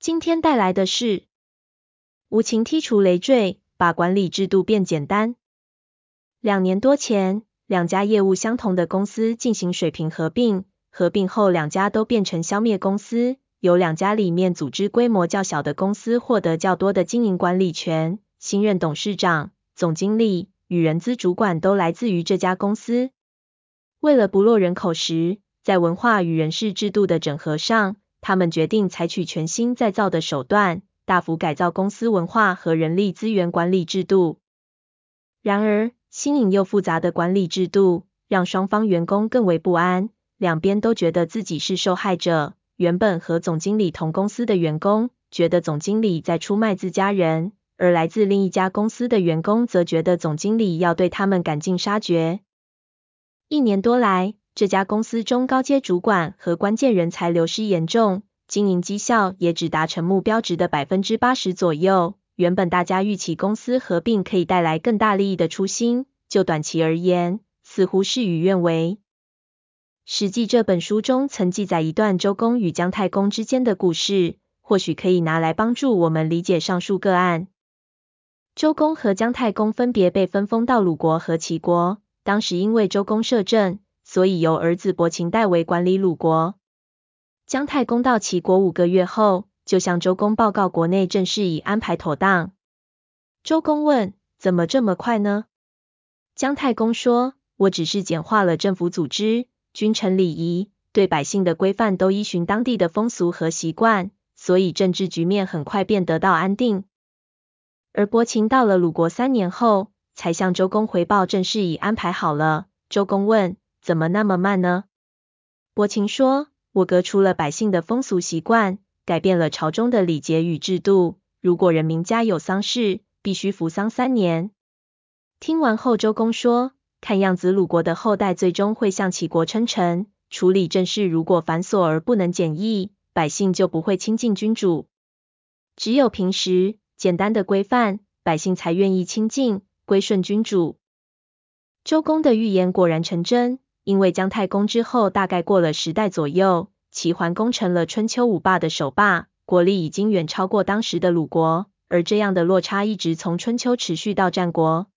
今天带来的是无情剔除累赘，把管理制度变简单。两年多前，两家业务相同的公司进行水平合并，合并后两家都变成消灭公司，由两家里面组织规模较小的公司获得较多的经营管理权，新任董事长、总经理与人资主管都来自于这家公司。为了不落人口实，在文化与人事制度的整合上，他们决定采取全新再造的手段，大幅改造公司文化和人力资源管理制度。然而，新颖又复杂的管理制度，让双方员工更为不安，两边都觉得自己是受害者。原本和总经理同公司的员工，觉得总经理在出卖自家人，而来自另一家公司的员工，则觉得总经理要对他们赶尽杀绝。一年多来，这家公司中高阶主管和关键人才流失严重，经营绩效也只达成目标值的百分之八十左右。原本大家预期公司合并可以带来更大利益的初心，就短期而言，似乎事与愿违。史记这本书中曾记载一段周公与姜太公之间的故事，或许可以拿来帮助我们理解上述个案。周公和姜太公分别被分封到鲁国和齐国，当时因为周公摄政。所以由儿子伯禽代为管理鲁国。姜太公到齐国五个月后，就向周公报告国内政事已安排妥当。周公问：怎么这么快呢？姜太公说：我只是简化了政府组织、君臣礼仪，对百姓的规范都依循当地的风俗和习惯，所以政治局面很快便得到安定。而伯禽到了鲁国三年后，才向周公回报政事已安排好了。周公问。怎么那么慢呢？伯禽说：“我革除了百姓的风俗习惯，改变了朝中的礼节与制度。如果人民家有丧事，必须服丧三年。”听完后，周公说：“看样子鲁国的后代最终会向齐国称臣，处理政事如果繁琐而不能简易，百姓就不会亲近君主。只有平时、简单的规范，百姓才愿意亲近、归顺君主。”周公的预言果然成真。因为姜太公之后，大概过了十代左右，齐桓公成了春秋五霸的首霸，国力已经远超过当时的鲁国，而这样的落差一直从春秋持续到战国。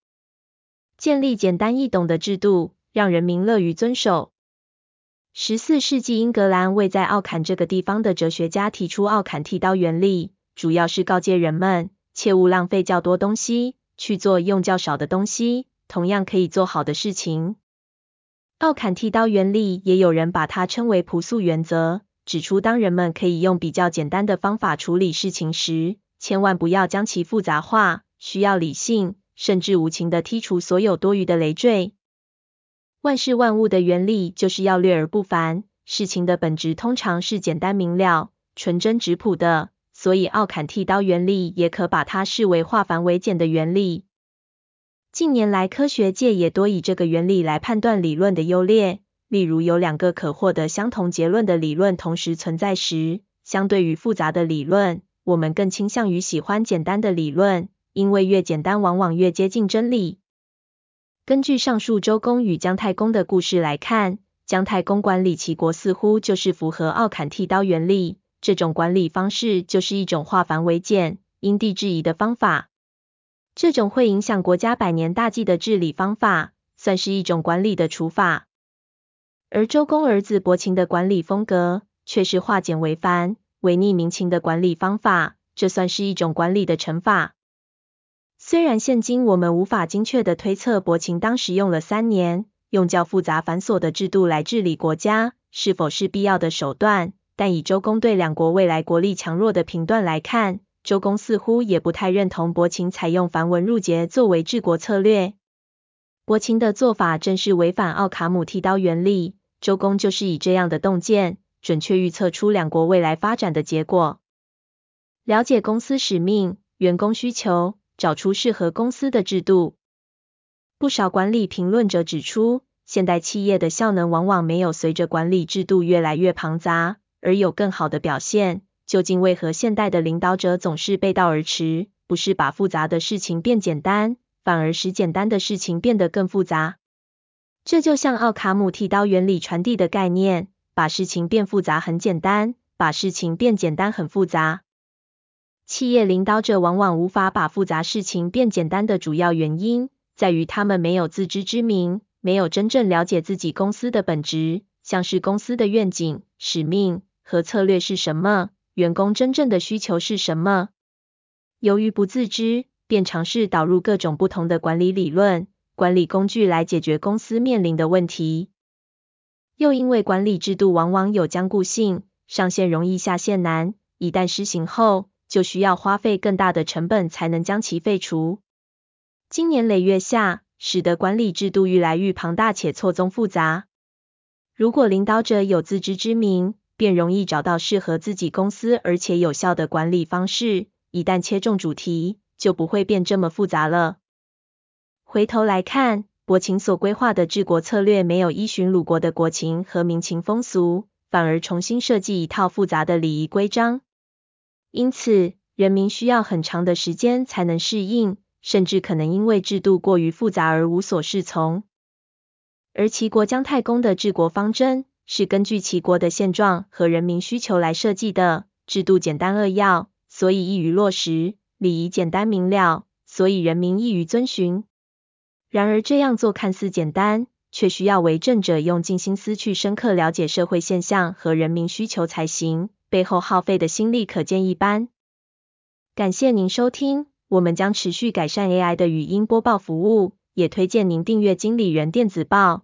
建立简单易懂的制度，让人民乐于遵守。十四世纪，英格兰位在奥坎这个地方的哲学家提出奥坎剃刀原理，主要是告诫人们，切勿浪费较多东西，去做用较少的东西，同样可以做好的事情。奥坎剃刀原理也有人把它称为朴素原则，指出当人们可以用比较简单的方法处理事情时，千万不要将其复杂化，需要理性，甚至无情地剔除所有多余的累赘。万事万物的原理就是要略而不凡，事情的本质通常是简单明了、纯真质朴的，所以奥坎剃刀原理也可把它视为化繁为简的原理。近年来，科学界也多以这个原理来判断理论的优劣。例如，有两个可获得相同结论的理论同时存在时，相对于复杂的理论，我们更倾向于喜欢简单的理论，因为越简单往往越接近真理。根据上述周公与姜太公的故事来看，姜太公管理齐国似乎就是符合奥坎剃刀原理。这种管理方式就是一种化繁为简、因地制宜的方法。这种会影响国家百年大计的治理方法，算是一种管理的处法。而周公儿子伯禽的管理风格，却是化简为繁、违逆民情的管理方法，这算是一种管理的惩罚。虽然现今我们无法精确地推测伯禽当时用了三年，用较复杂繁琐的制度来治理国家，是否是必要的手段，但以周公对两国未来国力强弱的评断来看，周公似乎也不太认同伯禽采用繁文缛节作为治国策略。伯禽的做法正是违反奥卡姆剃刀原理，周公就是以这样的洞见，准确预测出两国未来发展的结果。了解公司使命、员工需求，找出适合公司的制度。不少管理评论者指出，现代企业的效能往往没有随着管理制度越来越庞杂而有更好的表现。究竟为何现代的领导者总是背道而驰？不是把复杂的事情变简单，反而使简单的事情变得更复杂。这就像奥卡姆剃刀原理传递的概念：把事情变复杂很简单，把事情变简单很复杂。企业领导者往往无法把复杂事情变简单的主要原因，在于他们没有自知之明，没有真正了解自己公司的本质，像是公司的愿景、使命和策略是什么，员工真正的需求是什么。由于不自知，便尝试导入各种不同的管理理论、管理工具来解决公司面临的问题。又因为管理制度往往有僵固性，上线容易下线难，一旦施行后，就需要花费更大的成本才能将其废除。经年累月下，使得管理制度愈来愈庞大且错综复杂。如果领导者有自知之明，便容易找到适合自己公司而且有效的管理方式。一旦切中主题，就不会变这么复杂了。回头来看，伯情所规划的治国策略没有依循鲁国的国情和民情风俗，反而重新设计一套复杂的礼仪规章。因此，人民需要很长的时间才能适应，甚至可能因为制度过于复杂而无所适从。而齐国姜太公的治国方针是根据齐国的现状和人民需求来设计的，制度简单扼要。所以易于落实，礼仪简单明了，所以人民易于遵循。然而这样做看似简单，却需要为政者用尽心思去深刻了解社会现象和人民需求才行，背后耗费的心力可见一斑。感谢您收听，我们将持续改善 AI 的语音播报服务，也推荐您订阅经理人电子报，